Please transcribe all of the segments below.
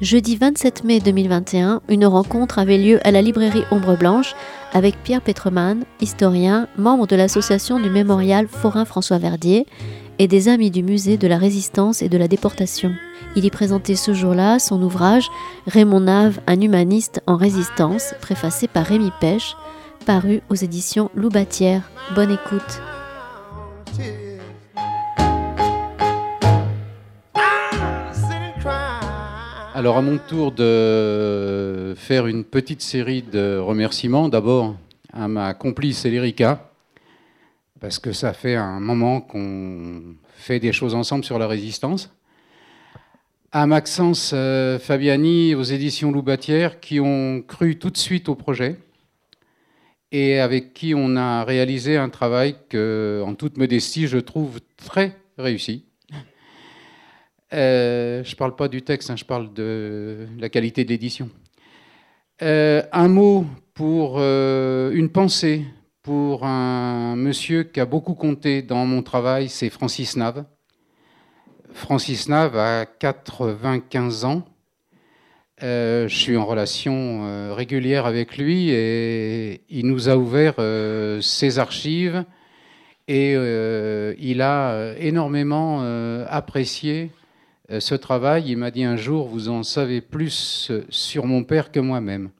Jeudi 27 mai 2021, une rencontre avait lieu à la librairie Ombre Blanche avec Pierre Petreman, historien, membre de l'association du mémorial Forain François Verdier et des amis du musée de la résistance et de la déportation. Il y présentait ce jour-là son ouvrage Raymond Nave, un humaniste en résistance, préfacé par Rémi Pêche, paru aux éditions Loubatière. Bonne écoute. Alors à mon tour de faire une petite série de remerciements, d'abord à ma complice Elérica, parce que ça fait un moment qu'on fait des choses ensemble sur la résistance. À Maxence euh, Fabiani aux éditions Loubatière qui ont cru tout de suite au projet et avec qui on a réalisé un travail que, en toute modestie, je trouve très réussi. Euh, je ne parle pas du texte, hein, je parle de la qualité de l'édition. Euh, un mot pour une pensée pour un monsieur qui a beaucoup compté dans mon travail, c'est Francis Nave. Francis Nave a 95 ans. je suis en relation régulière avec lui et il nous a ouvert ses archives et il a énormément apprécié euh, ce travail, il m'a dit un jour, vous en savez plus sur mon père que moi-même.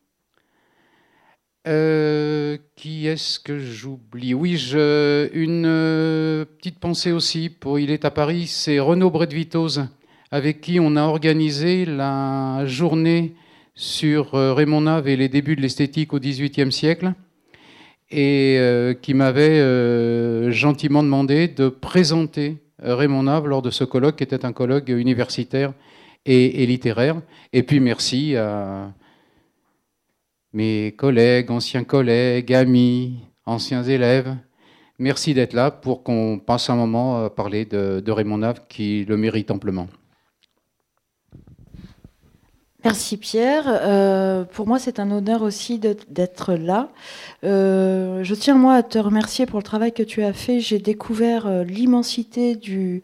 Euh, qui est-ce que j'oublie? Oui, une euh, petite pensée aussi pour Il est à Paris, c'est Renaud Bredvitose, avec qui on a organisé la journée sur Raymond Nave et les débuts de l'esthétique au XVIIIe siècle, et qui m'avait gentiment demandé de présenter euh, Raymond Nave lors de ce colloque qui était un colloque universitaire et, littéraire. Et puis merci à mes collègues, anciens collègues, amis, anciens élèves. Merci d'être là pour qu'on passe un moment à parler de, Raymond Nave qui le mérite amplement. Merci Pierre. Euh, pour moi, c'est un honneur aussi d'être là. Euh, je tiens moi à te remercier pour le travail que tu as fait. J'ai découvert euh, l'immensité du,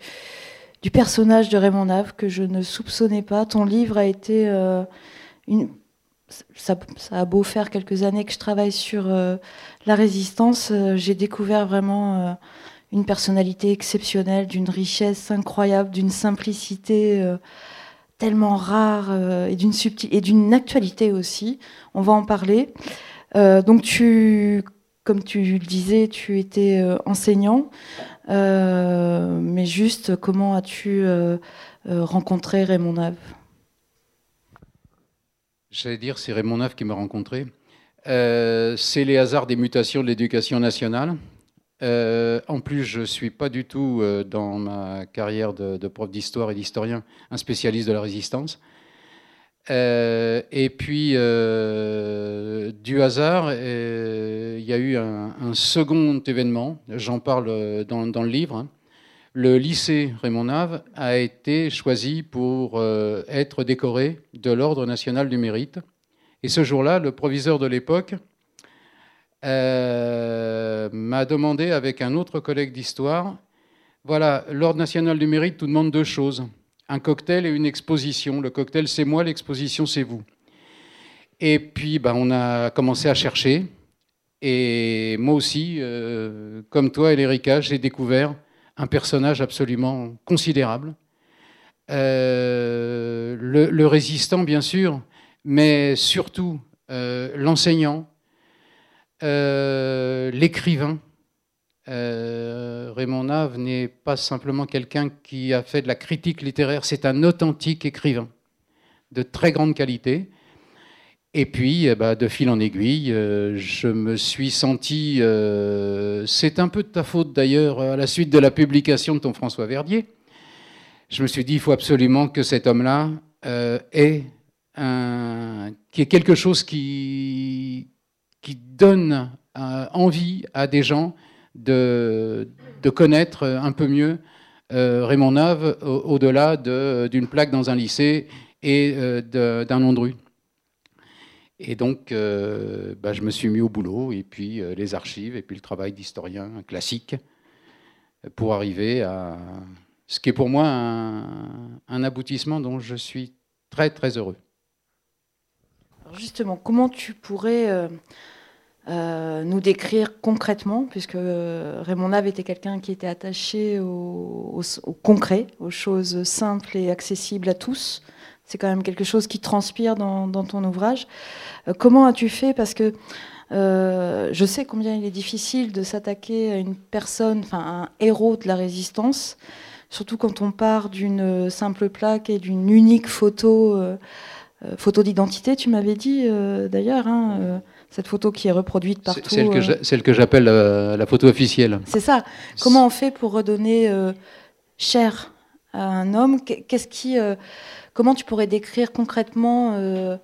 du, personnage de Raymond Nave que je ne soupçonnais pas. Ton livre a été une, ça, a beau faire quelques années que je travaille sur la résistance, j'ai découvert vraiment une personnalité exceptionnelle, d'une richesse incroyable, d'une simplicité tellement rare euh, et d'une et d'une actualité aussi. On va en parler. Euh, donc tu, comme tu le disais, tu étais euh, enseignant, mais juste comment as-tu rencontré Raymond Nave? J'allais dire, c'est Raymond Nave qui m'a rencontré. c'est les hasards des mutations de l'éducation nationale. Euh, en plus, je ne suis pas du tout, euh, dans ma carrière de, prof d'histoire et d'historien, un spécialiste de la résistance. Euh, et puis, du hasard, il y a eu un, second événement, j'en parle dans, le livre. Hein. Le lycée Raymond Nave a été choisi pour être décoré de l'Ordre national du mérite. Et ce jour-là, le proviseur de l'époque euh, m'a demandé avec un autre collègue d'histoire, voilà, l'Ordre national du mérite tout demande deux choses, un cocktail et une exposition. Le cocktail, c'est moi, l'exposition, c'est vous. Et puis, ben, on a commencé à chercher. Et moi aussi, euh, comme toi, Elérica, j'ai découvert un personnage absolument considérable. Euh, le, résistant, bien sûr, mais surtout l'enseignant, euh, l'écrivain. Euh, Raymond Nave n'est pas simplement quelqu'un qui a fait de la critique littéraire, c'est un authentique écrivain de très grande qualité. Et puis, eh ben, de fil en aiguille, euh, je me suis senti, c'est un peu de ta faute d'ailleurs, à la suite de la publication de ton François Verdier, je me suis dit, il faut absolument que cet homme-là ait qui est quelque chose qui, donne euh, envie à des gens de, de, connaître un peu mieux euh, Raymond Nave au-delà d'une plaque dans un lycée et euh, d'un nom de rue. Et donc, euh, bah, je me suis mis au boulot, et puis euh, les archives, et puis le travail d'historien classique, pour arriver à ce qui est pour moi un, aboutissement dont je suis très très heureux. Alors justement, comment tu pourrais euh, nous décrire concrètement, puisque Raymond Nave était quelqu'un qui était attaché au, concret, aux choses simples et accessibles à tous, c'est quand même quelque chose qui transpire dans, ton ouvrage. Euh, comment as-tu fait? Parce que euh, je sais combien il est difficile de s'attaquer à une personne, enfin un héros de la résistance, surtout quand on part d'une simple plaque et d'une unique photo, euh, photo d'identité, tu m'avais dit d'ailleurs, hein, cette photo qui est reproduite partout. Celle que j'appelle la photo officielle. C'est ça. Comment on fait pour redonner chair à un homme? Qu'est-ce qui Comment tu pourrais décrire concrètement euh,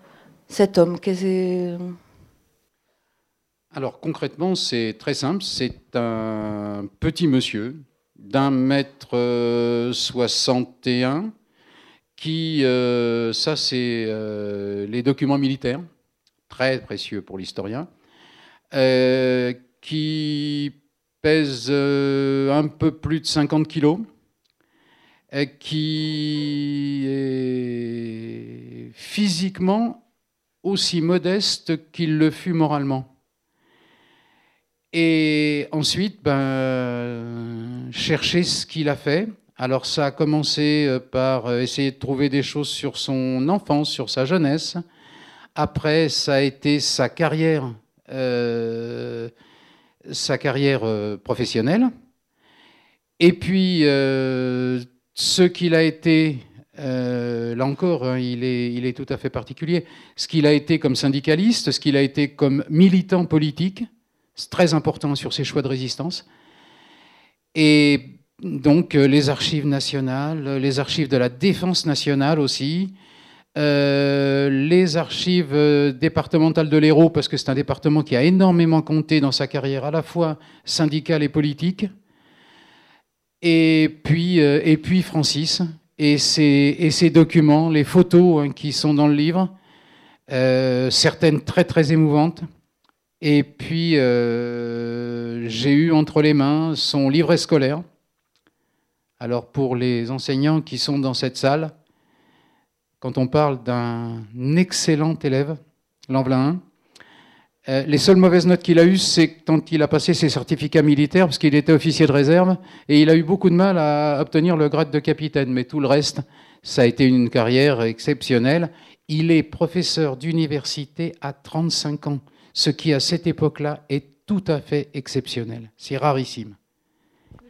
cet homme? Alors concrètement, c'est très simple. C'est un petit monsieur d'un mètre euh, soixante et un qui, euh, ça c'est les documents militaires, très précieux pour l'historien, qui pèse un peu plus de 50 kilos qui est physiquement aussi modeste qu'il le fut moralement. Et ensuite, ben, chercher ce qu'il a fait. Alors ça a commencé euh, par euh, essayer de trouver des choses sur son enfance, sur sa jeunesse. Après, ça a été sa carrière, euh, sa carrière professionnelle. Et puis, ce qu'il a été, euh, là encore, hein, il, est, tout à fait particulier, ce qu'il a été comme syndicaliste, ce qu'il a été comme militant politique, c'est très important sur ses choix de résistance. Et donc euh, les archives nationales, les archives de la défense nationale aussi, euh, les archives départementales de l'Hérault, parce que c'est un département qui a énormément compté dans sa carrière à la fois syndicale et politique et puis, euh, et puis Francis et ses, et documents, les photos hein, qui sont dans le livre, euh, certaines très très émouvantes. Et puis euh, j'ai eu entre les mains son livret scolaire. Alors pour les enseignants qui sont dans cette salle, quand on parle d'un excellent élève, l'Envelin 1, euh, les seules mauvaises notes qu'il a eues, c'est quand il a passé ses certificats militaires, parce qu'il était officier de réserve, et il a eu beaucoup de mal à obtenir le grade de capitaine. Mais tout le reste, ça a été une carrière exceptionnelle. Il est professeur d'université à 35 ans, ce qui à cette époque-là est tout à fait exceptionnel. C'est rarissime.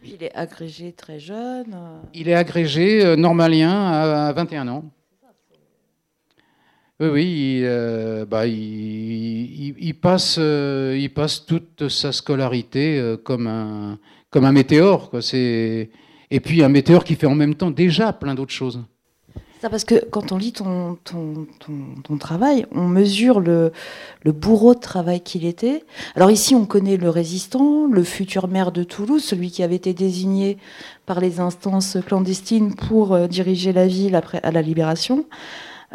Il est agrégé très jeune. Il est agrégé euh, normalien à 21 ans. Oui, oui, euh, bah, il, passe, euh, il passe toute sa scolarité euh, comme, un, météore. Et puis un météore qui fait en même temps déjà plein d'autres choses. Ça parce que quand on lit ton, travail, on mesure le, le bourreau de travail qu'il était. Alors ici, on connaît le résistant, le futur maire de Toulouse, celui qui avait été désigné par les instances clandestines pour diriger la ville après, à la libération.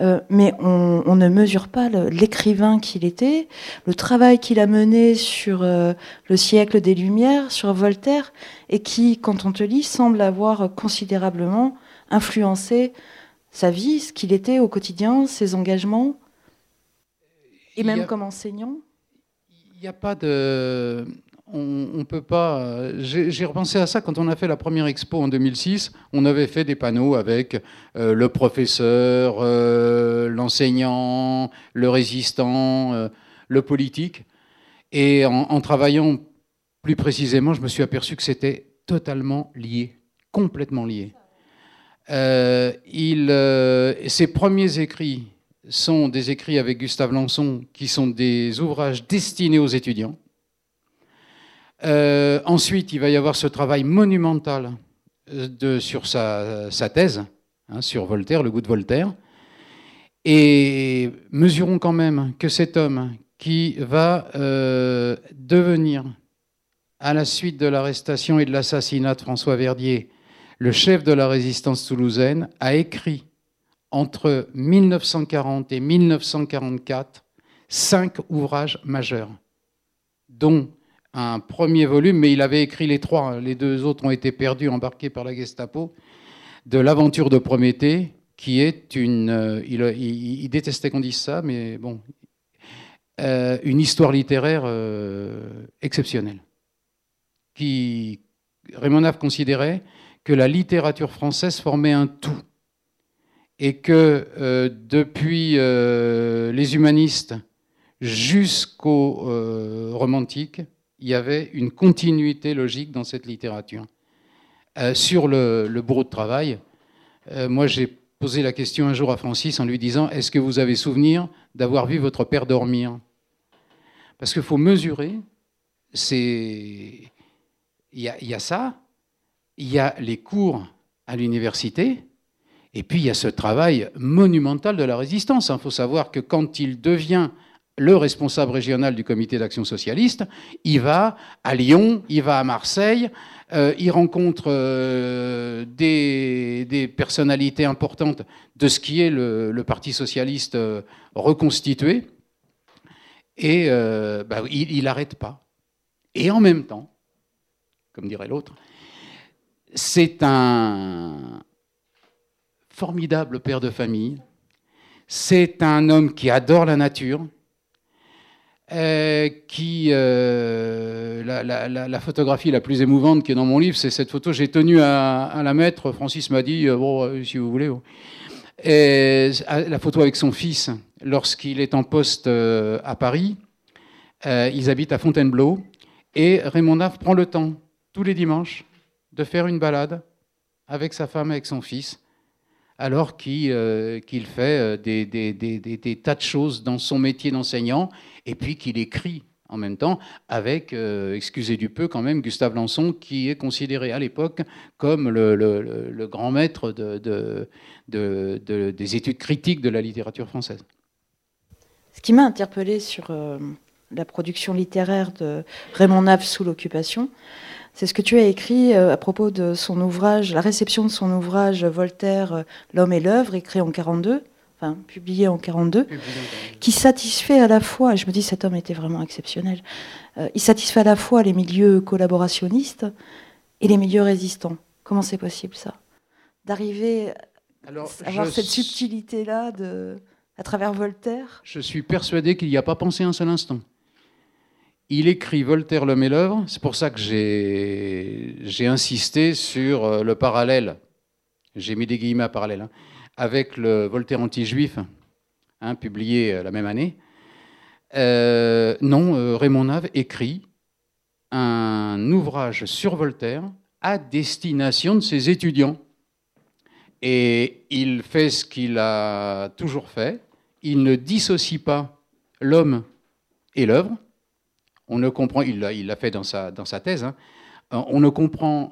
Euh, mais on, ne mesure pas l'écrivain qu'il était, le travail qu'il a mené sur euh, le siècle des Lumières, sur Voltaire, et qui, quand on te lit, semble avoir considérablement influencé sa vie, ce qu'il était au quotidien, ses engagements, et même comme enseignant. Il n'y a pas de on, ne peut pas. J'ai repensé à ça quand on a fait la première expo en 2006. On avait fait des panneaux avec euh, le professeur, euh, l'enseignant, le résistant, euh, le politique. Et en, travaillant plus précisément, je me suis aperçu que c'était totalement lié, complètement lié. Ses premiers écrits sont des écrits avec Gustave Lançon, qui sont des ouvrages destinés aux étudiants. Euh, ensuite, il va y avoir ce travail monumental euh, sur sa, thèse, hein, sur Voltaire, le goût de Voltaire. Et mesurons quand même que cet homme qui va euh, devenir, à la suite de l'arrestation et de l'assassinat de François Verdier, le chef de la résistance toulousaine, a écrit entre 1940 et 1944 cinq ouvrages majeurs, dont un premier volume, mais il avait écrit les trois, les deux autres ont été perdus, embarqués par la Gestapo, de l'aventure de Prométhée, qui est une... Euh, il, détestait qu'on dise ça, mais bon, euh, une histoire littéraire euh, exceptionnelle. Qui, Raymond Nave considérait que la littérature française formait un tout et que depuis les humanistes jusqu'aux romantiques, il y avait une continuité logique dans cette littérature. Euh, sur le, bourreau de travail, euh, moi j'ai posé la question un jour à Francis en lui disant Est-ce que vous avez souvenir d'avoir vu votre père dormir? Parce qu'il faut mesurer. Il y, a ça, il y a les cours à l'université, et puis il y a ce travail monumental de la résistance. Il faut savoir que quand il devient le responsable régional du comité d'action socialiste, il va à Lyon, il va à Marseille, euh, il rencontre euh, des, personnalités importantes de ce qui est le, Parti socialiste euh, reconstitué, et bah, il n'arrête pas. Et en même temps, comme dirait l'autre, c'est un formidable père de famille, c'est un homme qui adore la nature, qui euh, la, photographie la plus émouvante qui est dans mon livre, c'est cette photo. J'ai tenu à, la mettre. Francis m'a dit euh, bon, si vous voulez. Et, la photo avec son fils lorsqu'il est en poste à Paris. ils habitent à Fontainebleau et Raymond Nave prend le temps tous les dimanches de faire une balade avec sa femme, avec son fils, alors qu'il fait des, des, tas de choses dans son métier d'enseignant et puis qu'il écrit en même temps avec, euh, excusez du peu quand même, Gustave Lançon, qui est considéré à l'époque comme le, grand maître de, des études critiques de la littérature française. Ce qui m'a interpellé sur euh, la production littéraire de Raymond Nave sous l'occupation, c'est ce que tu as écrit euh, à propos de son ouvrage, la réception de son ouvrage Voltaire, L'homme et l'œuvre, écrit en 1942 publié en 42, qui satisfait à la fois, je me dis cet homme était vraiment exceptionnel, euh, il satisfait à la fois les milieux collaborationnistes et les milieux résistants. Comment c'est possible ça? D'arriver à avoir cette subtilité-là à travers Voltaire? Je suis persuadé qu'il n'y a pas pensé un seul instant. Il écrit Voltaire l'homme et l'œuvre, c'est pour ça que j'ai insisté sur euh, le parallèle. J'ai mis des guillemets à parallèle. Hein avec le Voltaire anti-juif, hein, publié euh, la même année. Euh, non, Raymond Nave écrit un ouvrage sur Voltaire à destination de ses étudiants. Et il fait ce qu'il a toujours fait. Il ne dissocie pas l'homme et l'œuvre. On ne comprend, il l'a fait dans sa, thèse. Hein. On ne comprend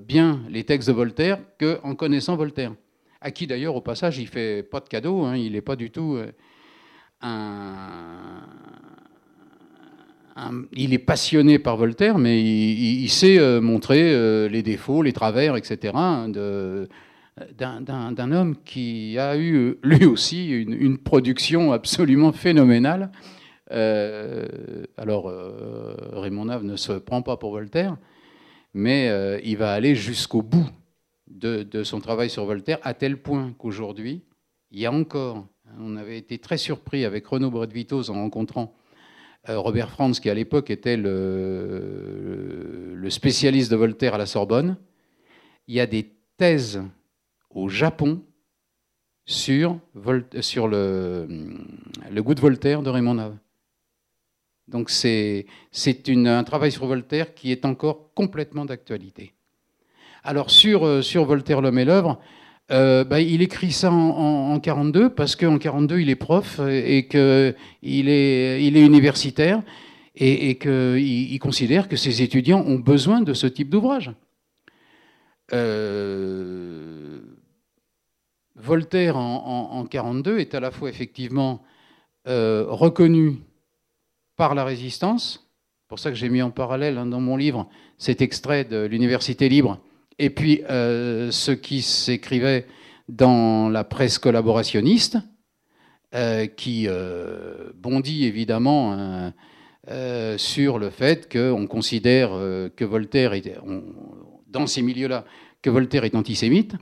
bien les textes de Voltaire qu'en connaissant Voltaire à qui d'ailleurs au passage il fait pas de cadeau, hein, il n'est pas du tout euh, un, Il est passionné par Voltaire, mais il, sait euh, montrer euh, les défauts, les travers, etc. d'un homme qui a eu lui aussi une, production absolument phénoménale. Alors Raymond Nave ne se prend pas pour Voltaire, mais il va aller jusqu'au bout de, son travail sur Voltaire, à tel point qu'aujourd'hui, il y a encore, on avait été très surpris avec Renaud Bredvitos en rencontrant euh, Robert Franz, qui à l'époque était le, spécialiste de Voltaire à la Sorbonne. Il y a des thèses au Japon sur, sur le, le goût de Voltaire de Raymond Nave. Donc c'est un travail sur Voltaire qui est encore complètement d'actualité. Alors sur, euh, sur Voltaire, l'homme et l'œuvre, euh, bah, il écrit ça en, en, 42 parce qu'en 42 il est prof et qu'il est, il est universitaire et, qu'il il considère que ses étudiants ont besoin de ce type d'ouvrage. Euh, Voltaire en, en, 42 est à la fois effectivement reconnu par la résistance, pour ça que j'ai mis en parallèle hein, dans mon livre cet extrait de l'Université libre et puis euh, ce qui s'écrivait dans la presse collaborationniste, qui bondit évidemment hein, sur le fait qu'on considère que Voltaire, est, dans ces milieux-là, que Voltaire est antisémite.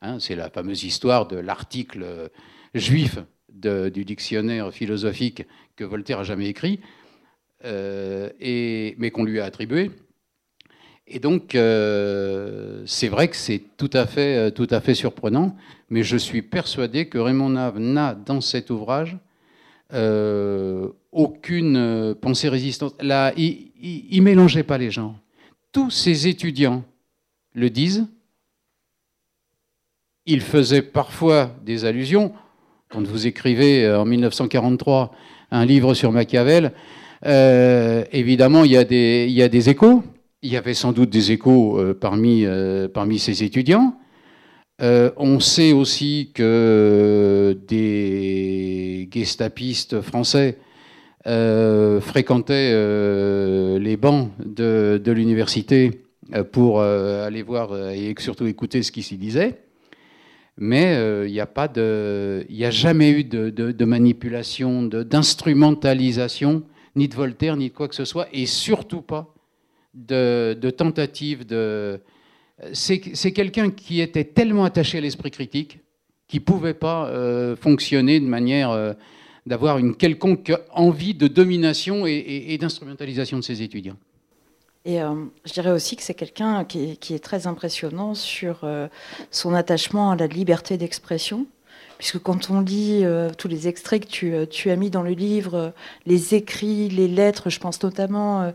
Hein, c'est la fameuse histoire de l'article juif du dictionnaire philosophique que Voltaire a jamais écrit, et, mais qu'on lui a attribué. Et donc, euh, c'est vrai que c'est tout, à fait, euh, tout à fait surprenant, mais je suis persuadé que Raymond Nave n'a dans cet ouvrage euh, aucune pensée résistante. Là, il ne mélangeait pas les gens. Tous ses étudiants le disent. Il faisait parfois des allusions. Quand vous écrivez en 1943 un livre sur Machiavel, évidemment, il y, a des, échos. Il y avait sans doute des échos euh, parmi, euh, ces étudiants. Euh, on sait aussi que des gestapistes français fréquentaient les bancs de, l'université pour aller voir et surtout écouter ce qui s'y disait. Mais il n'y a, pas de, il a jamais eu de, manipulation, d'instrumentalisation, ni de Voltaire, ni de quoi que ce soit, et surtout pas de, tentatives de... C'est quelqu'un qui était tellement attaché à l'esprit critique qu'il pouvait pas euh, fonctionner de manière euh, d'avoir une quelconque envie de domination et, d'instrumentalisation de ses étudiants. Et euh, je dirais aussi que c'est quelqu'un qui, qui, est très impressionnant sur son attachement à la liberté d'expression puisque quand on lit euh, tous les extraits que tu, euh, tu, as mis dans le livre, euh, les écrits, les lettres, je pense notamment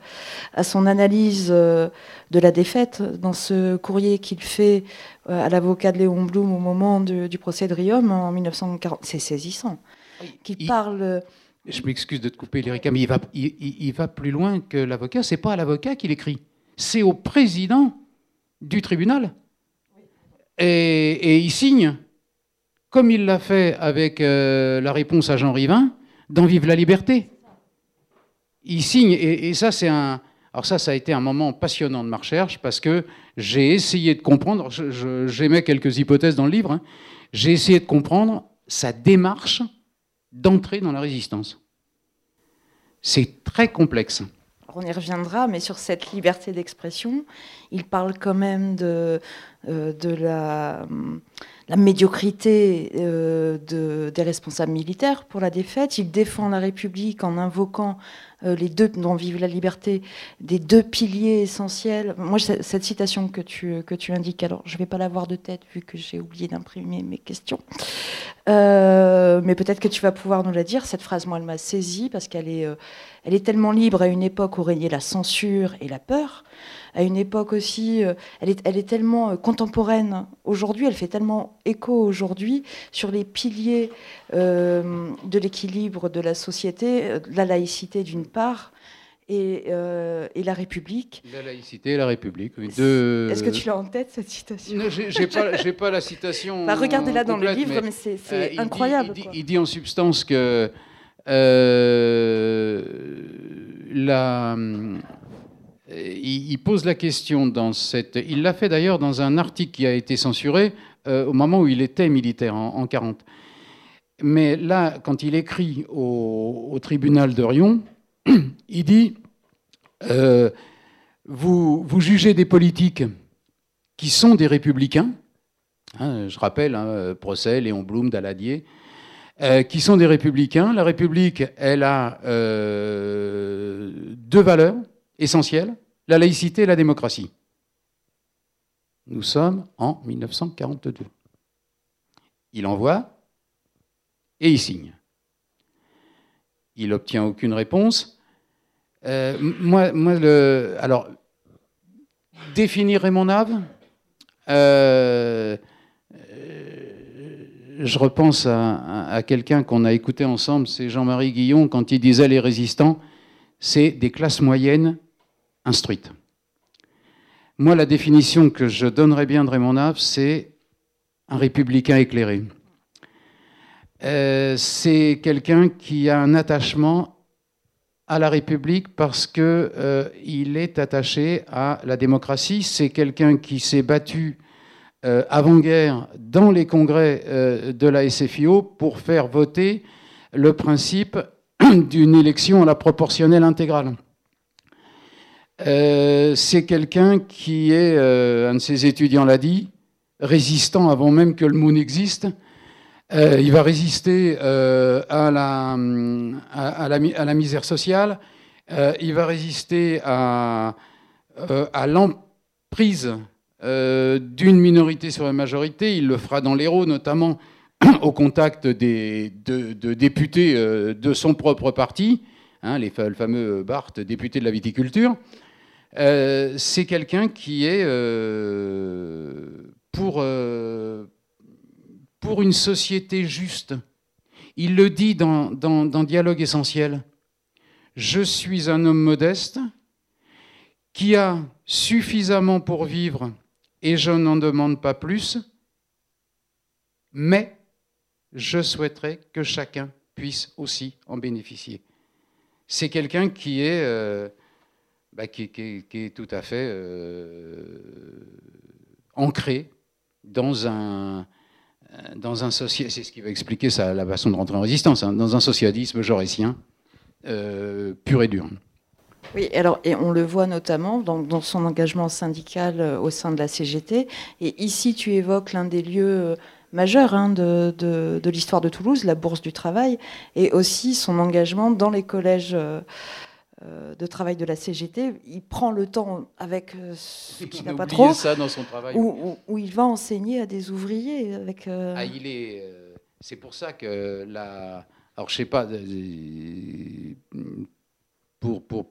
à son analyse de la défaite dans ce courrier qu'il fait à l'avocat de Léon Blum au moment du procès de Riom en 1940. C'est saisissant. Qui parle. Je m'excuse de te couper, Lérica, mais il va, il, il va plus loin que l'avocat. C'est pas à l'avocat qu'il écrit, c'est au président du tribunal. Et, et il signe comme il l'a fait avec euh, la réponse à Jean Rivin, dans Vive la liberté. Il signe, et, ça, c'est un. Alors, ça, ça a été un moment passionnant de ma recherche parce que j'ai essayé de comprendre, j'émets quelques hypothèses dans le livre, hein. j'ai essayé de comprendre sa démarche d'entrer dans la résistance. C'est très complexe on y reviendra, mais sur cette liberté d'expression, il parle quand même de, euh, de la, médiocrité euh, de, des responsables militaires pour la défaite. Il défend la République en invoquant euh, les deux, dont vive la liberté, des deux piliers essentiels. Moi, cette citation que tu, que tu indiques, alors je ne vais pas l'avoir de tête vu que j'ai oublié d'imprimer mes questions, mais peut-être que tu vas pouvoir nous la dire. Cette phrase, moi, elle m'a saisie parce qu'elle est elle est tellement libre à une époque où régnait la censure et la peur, à une époque aussi, euh, elle, est, elle est tellement euh, contemporaine aujourd'hui, elle fait tellement écho aujourd'hui sur les piliers euh, de l'équilibre de la société, la laïcité d'une part, et, et, la République. La laïcité et la République. Est-ce que tu l'as en tête, cette citation? Non, j'ai pas, pas la citation. Bah, Regardez-la dans le livre, mais, c'est incroyable. il, dit, en substance que la, il, pose la question dans cette. Il l'a fait d'ailleurs dans un article qui a été censuré euh, au moment où il était militaire en, 1940. 40. Mais là, quand il écrit au, tribunal de Rion, il dit euh, vous, vous, jugez des politiques qui sont des républicains. Hein, je rappelle, hein, procès Léon Blum, Daladier. Euh, qui sont des républicains. La République, elle a euh, deux valeurs essentielles, la laïcité et la démocratie. Nous sommes en 1942. Il envoie et il signe. Il obtient aucune réponse. Euh, moi, moi alors, définir Raymond Nave, je repense à, quelqu'un qu'on a écouté ensemble, c'est Jean-Marie Guillon, quand il disait les résistants, c'est des classes moyennes instruites. Moi, la définition que je donnerais bien de Raymond Nave, c'est un républicain éclairé. Euh, c'est quelqu'un qui a un attachement à la République parce qu'il euh, est attaché à la démocratie. C'est quelqu'un qui s'est battu euh, avant-guerre dans les congrès euh, de la SFIO pour faire voter le principe d'une élection à la proportionnelle intégrale. Euh, c'est quelqu'un qui est, un de ses étudiants l'a dit, résistant avant même que le mot n'existe. Il va résister à la, à, la, misère sociale, il va résister à, à l'emprise d'une minorité sur la majorité. Il le fera dans l'Hérault, notamment au contact des, de, députés de son propre parti, hein, les, le fameux Barthes, député de la viticulture. Euh, c'est quelqu'un qui est euh, pour, euh, pour une société juste. Il le dit dans, dans, dans, Dialogue essentiel. Je suis un homme modeste qui a suffisamment pour vivre et je n'en demande pas plus, mais je souhaiterais que chacun puisse aussi en bénéficier. C'est quelqu'un qui est bah, qui, est tout à fait euh, ancré dans un, dans un c'est ce qui va expliquer ça, la façon de rentrer en résistance, hein, dans un socialisme jaurétien euh, pur et dur. Oui, alors, et on le voit notamment dans, son engagement syndical euh, au sein de la CGT. Et ici, tu évoques l'un des lieux majeurs hein, de, de, l'histoire de Toulouse, la Bourse du Travail, et aussi son engagement dans les collèges. Euh, de travail de la CGT, il prend le temps avec euh, ce qu'il n'a pas trop. ça dans son travail. Où, il va enseigner à des ouvriers avec. Euh, ah, il est. c'est pour ça que la. Alors je sais pas.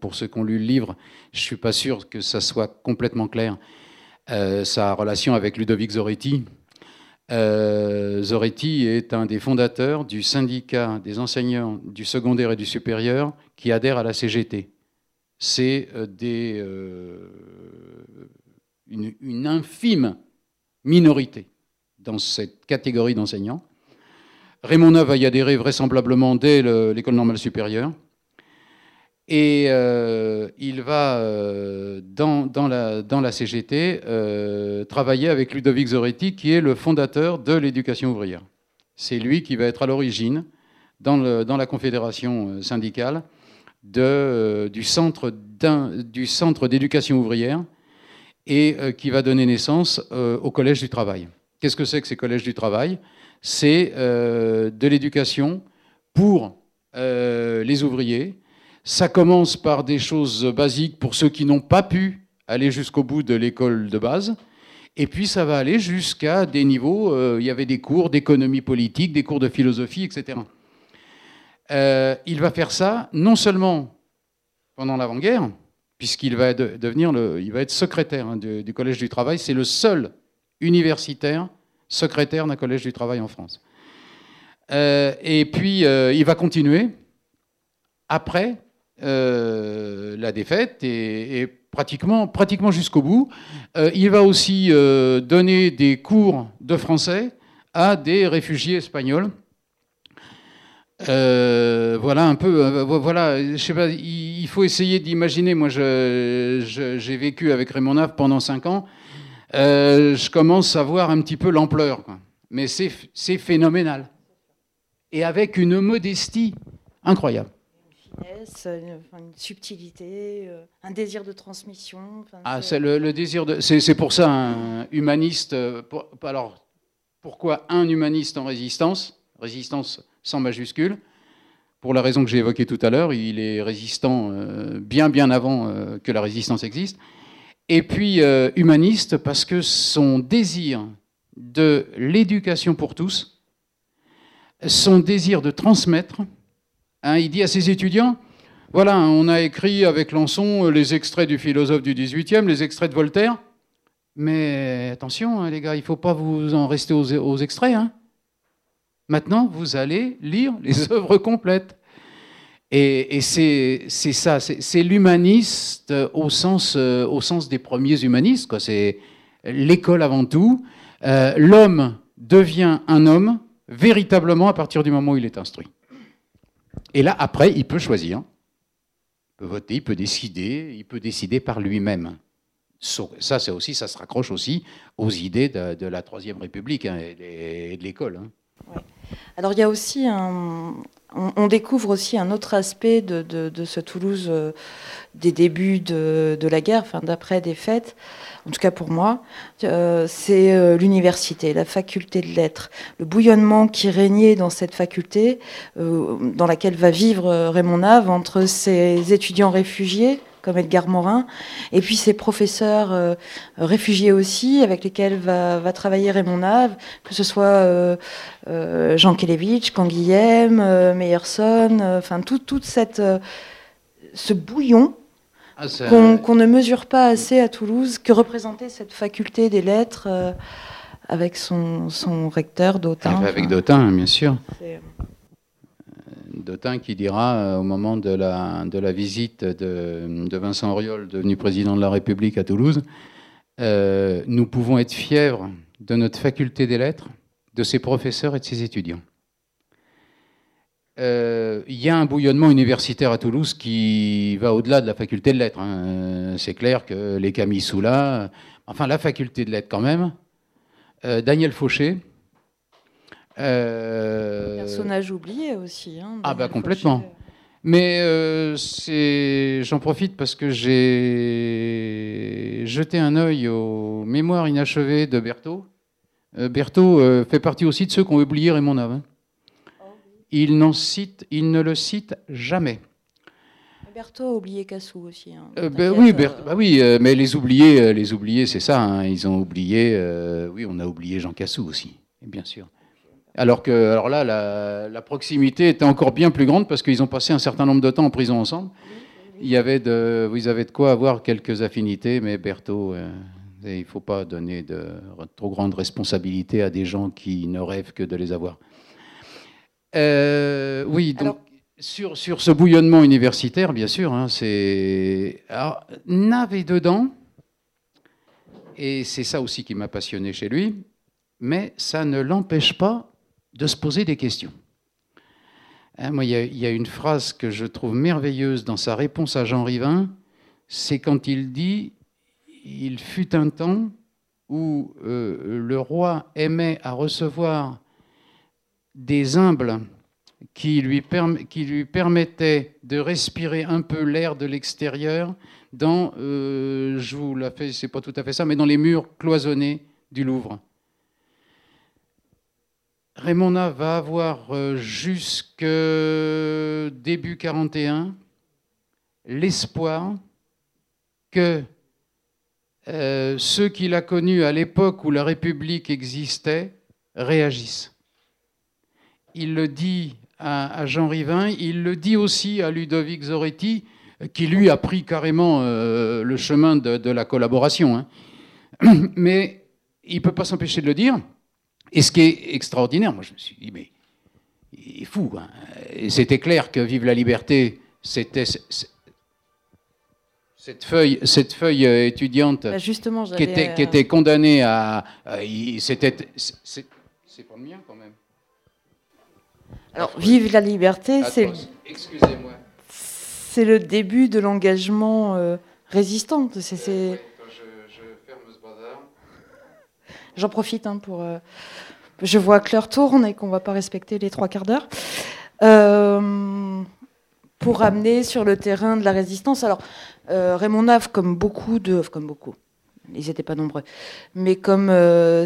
Pour, ceux qui ont lu le livre, je suis pas sûr que ça soit complètement clair. sa relation avec Ludovic Zoretti. Zoretti est un des fondateurs du syndicat des enseignants du secondaire et du supérieur qui adhèrent à la CGT. C'est euh, euh, une, infime minorité dans cette catégorie d'enseignants. Raymond Neuve va y adhérer vraisemblablement dès l'école normale supérieure. Et euh, il va, dans, la, dans, la, CGT, travailler avec Ludovic Zoretti, qui est le fondateur de l'éducation ouvrière. C'est lui qui va être à l'origine, dans, la confédération syndicale, euh, du centre d'éducation ouvrière et euh, qui va donner naissance euh, au Collège du Travail. Qu'est-ce que c'est que ces collèges du travail? C'est de l'éducation pour les ouvriers. Ça commence par des choses basiques pour ceux qui n'ont pas pu aller jusqu'au bout de l'école de base. Et puis ça va aller jusqu'à des niveaux, il y avait des cours d'économie politique, des cours de philosophie, etc. Euh, il va faire ça non seulement pendant l'avant-guerre, puisqu'il va devenir va être secrétaire hein, du, Collège du Travail. C'est le seul universitaire secrétaire d'un Collège du Travail en France. Euh, et puis, euh, il va continuer après la défaite et, pratiquement, jusqu'au bout. il va aussi donner des cours de français à des réfugiés espagnols euh, voilà un peu. Euh, voilà, je sais pas. Il faut essayer d'imaginer. Moi, j'ai vécu avec Raymond Nave pendant cinq ans. Euh, je commence à voir un petit peu l'ampleur, mais c'est phénoménal. Et avec une modestie incroyable. Une finesse, une, subtilité, un désir de transmission. ah, c'est le, désir de. C'est pour ça un humaniste. alors, pourquoi un humaniste en résistance? Résistance sans majuscule. Pour la raison que j'ai évoquée tout à l'heure, il est résistant euh, bien bien avant euh, que la résistance existe. Et puis euh, humaniste parce que son désir de l'éducation pour tous, son désir de transmettre, hein, il dit à ses étudiants, voilà, on a écrit avec Lançon les extraits du philosophe du XVIIIe, les extraits de Voltaire, mais attention hein, les gars, il ne faut pas vous en rester aux, extraits. Hein. Maintenant, vous allez lire les œuvres complètes. Et, c'est ça, c'est l'humaniste au sens, euh, au sens des premiers humanistes. C'est l'école avant tout. Euh, l'homme devient un homme véritablement à partir du moment où il est instruit. Et là, après, il peut choisir. Il peut voter, il peut décider, il peut décider par lui-même. Ça, c'est aussi, ça se raccroche aussi aux idées de, la Troisième République hein, et de l'école. Hein. Alors il y a aussi un, on, découvre aussi un autre aspect de, ce Toulouse des débuts de, la guerre, enfin d'après des fêtes, en tout cas pour moi, c'est l'université, la faculté de lettres, le bouillonnement qui régnait dans cette faculté, dans laquelle va vivre Raymond Nave entre ses étudiants réfugiés comme Edgar Morin, et puis ses professeurs euh, réfugiés aussi, avec lesquels va, travailler Raymond Nave, que ce soit euh, euh, Jean Kelevitch, Canguilhem, Meyerson, enfin tout, toute cette, ce bouillon ah, qu'on ne mesure pas assez à Toulouse, que représentait cette faculté des lettres avec son, son recteur Dautin. Avec Dautin, bien sûr. Dautin qui dira euh, au moment de la, de la visite de, Vincent Auriol, devenu président de la République à Toulouse, euh, nous pouvons être fiers de notre faculté des lettres, de ses professeurs et de ses étudiants. Euh, il y a un bouillonnement universitaire à Toulouse qui va au-delà de la faculté de lettres. Hein. C'est clair que les Camille Soula, enfin la faculté de lettres quand même, Daniel Fauché, euh... Personnage oublié aussi. Hein, ah bah complètement. Mais euh, j'en profite parce que j'ai jeté un œil aux mémoires inachevées de Berthaud. Euh, Berthaud fait partie aussi de ceux qui ont oublié Raymond Nave. Hein. Oh, il, cite, il ne le cite jamais. Berthaud a oublié Cassou aussi. Hein. Ben oui, bah oui mais les oubliés, les oubliés c'est ça. Hein. ils ont oublié. oui, on a oublié Jean Cassou aussi, bien sûr. Alors que, alors là, la, proximité était encore bien plus grande parce qu'ils ont passé un certain nombre de temps en prison ensemble. Il y avait de, vous avez de quoi avoir quelques affinités, mais Berthaud, euh, il ne faut pas donner de trop grandes responsabilités à des gens qui ne rêvent que de les avoir. Euh, oui, donc sur, sur ce bouillonnement universitaire, bien sûr, hein, c'est. Alors, Nave dedans, et c'est ça aussi qui m'a passionné chez lui, mais ça ne l'empêche pas de se poser des questions. Hein, moi, il y, a une phrase que je trouve merveilleuse dans sa réponse à Jean Rivin, c'est quand il dit Il fut un temps où euh, le roi aimait à recevoir des humbles qui lui, permettaient de respirer un peu l'air de l'extérieur dans, euh, je vous la c'est pas tout à fait ça, mais dans les murs cloisonnés du Louvre. Raymond va avoir euh, jusque début 41 l'espoir que euh, ceux qu'il a connus à l'époque où la République existait réagissent. Il le dit à, Jean Rivin, il le dit aussi à Ludovic Zoretti, qui lui a pris carrément euh, le chemin de, la collaboration. Hein. Mais il ne peut pas s'empêcher de le dire. Et ce qui est extraordinaire, moi je me suis dit, mais il est fou. Hein. C'était clair que Vive la liberté, c'était cette feuille, cette feuille euh, étudiante bah, Justement, qui, était, qui, était, condamnée à. c'était, c'est pas le mien quand même. Alors, Vive la liberté, c'est. Excusez-moi. C'est le début de l'engagement euh, résistant. C'est. je, ferme ce bazar. J'en profite hein, pour. Euh, je vois que l'heure tourne et qu'on ne va pas respecter les trois quarts d'heure. Euh, pour amener sur le terrain de la résistance. Alors, euh, Raymond Nave, comme beaucoup de. Comme beaucoup, ils n'étaient pas nombreux, mais comme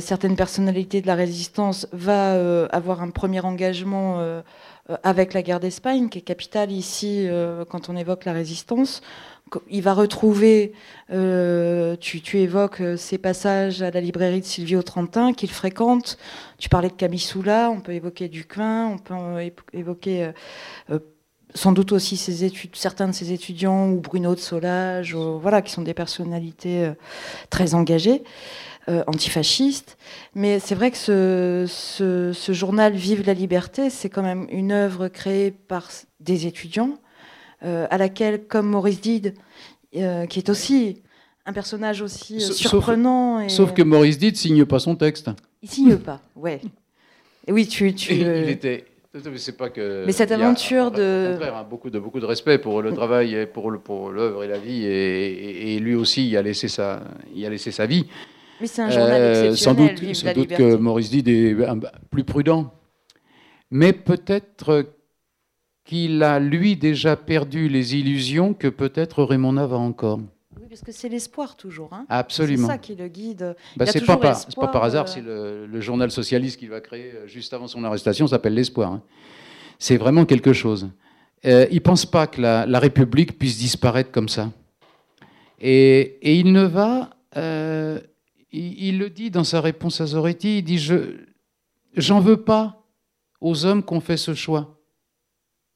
certaines personnalités de la résistance, va avoir un premier engagement avec la guerre d'Espagne, qui est capitale ici quand on évoque la résistance il va retrouver, euh, tu, évoques euh, ces passages à la librairie de Silvio Trentin qu'il fréquente. Tu parlais de Camille Soula, on peut évoquer Duquin, on peut évoquer euh, sans doute aussi certains de ses étudiants ou Bruno de Solage, voilà, qui sont des personnalités très engagées. antifascistes. Mais c'est vrai que ce, ce, journal Vive la liberté, c'est quand même une œuvre créée par des étudiants, à laquelle, comme Maurice Dide, euh, qui est aussi un personnage aussi euh, surprenant. Sauf, que Maurice Dide signe pas son texte. Il signe pas, ouais. Et oui, tu. tu il était. C'est pas que. Mais cette aventure de. Au contraire, hein, beaucoup de beaucoup de respect pour le travail et pour le, pour l'œuvre et la vie, et, lui aussi il a laissé sa, il a laissé sa vie. Mais c'est un journal exceptionnel. Sans doute, sans doute que Maurice Dide est plus prudent, mais peut-être qu'il a, lui, déjà perdu les illusions que peut-être Raymond Nave a encore. Oui, parce que c'est l'espoir toujours. Hein. Absolument. C'est ça qui le guide. Bah, c'est pas, par, pas par hasard, c'est le, journal socialiste qu'il va créer juste avant son arrestation, s'appelle L'Espoir. Hein. C'est vraiment quelque chose. il ne pense pas que la, République puisse disparaître comme ça. Et, et il ne va il, le dit dans sa réponse à Zoretti, il dit Je j'en veux pas aux hommes qui ont fait ce choix,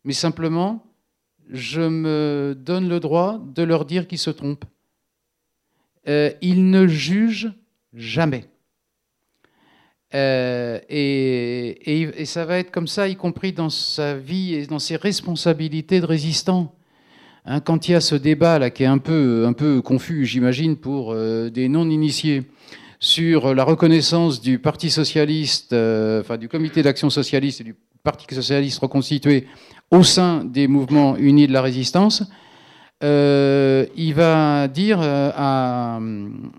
mais simplement, je me donne le droit de leur dire qu'ils se trompent. Euh, il ne juge jamais. Euh, et, ça va être comme ça, y compris dans sa vie et dans ses responsabilités de résistant. Hein, quand il y a ce débat là qui est un peu, un peu confus, j'imagine, pour euh, des non-initiés, sur la reconnaissance du Parti socialiste, enfin du Comité d'action socialiste et du Parti socialiste reconstitué au sein des mouvements unis de la résistance, euh, il va dire à,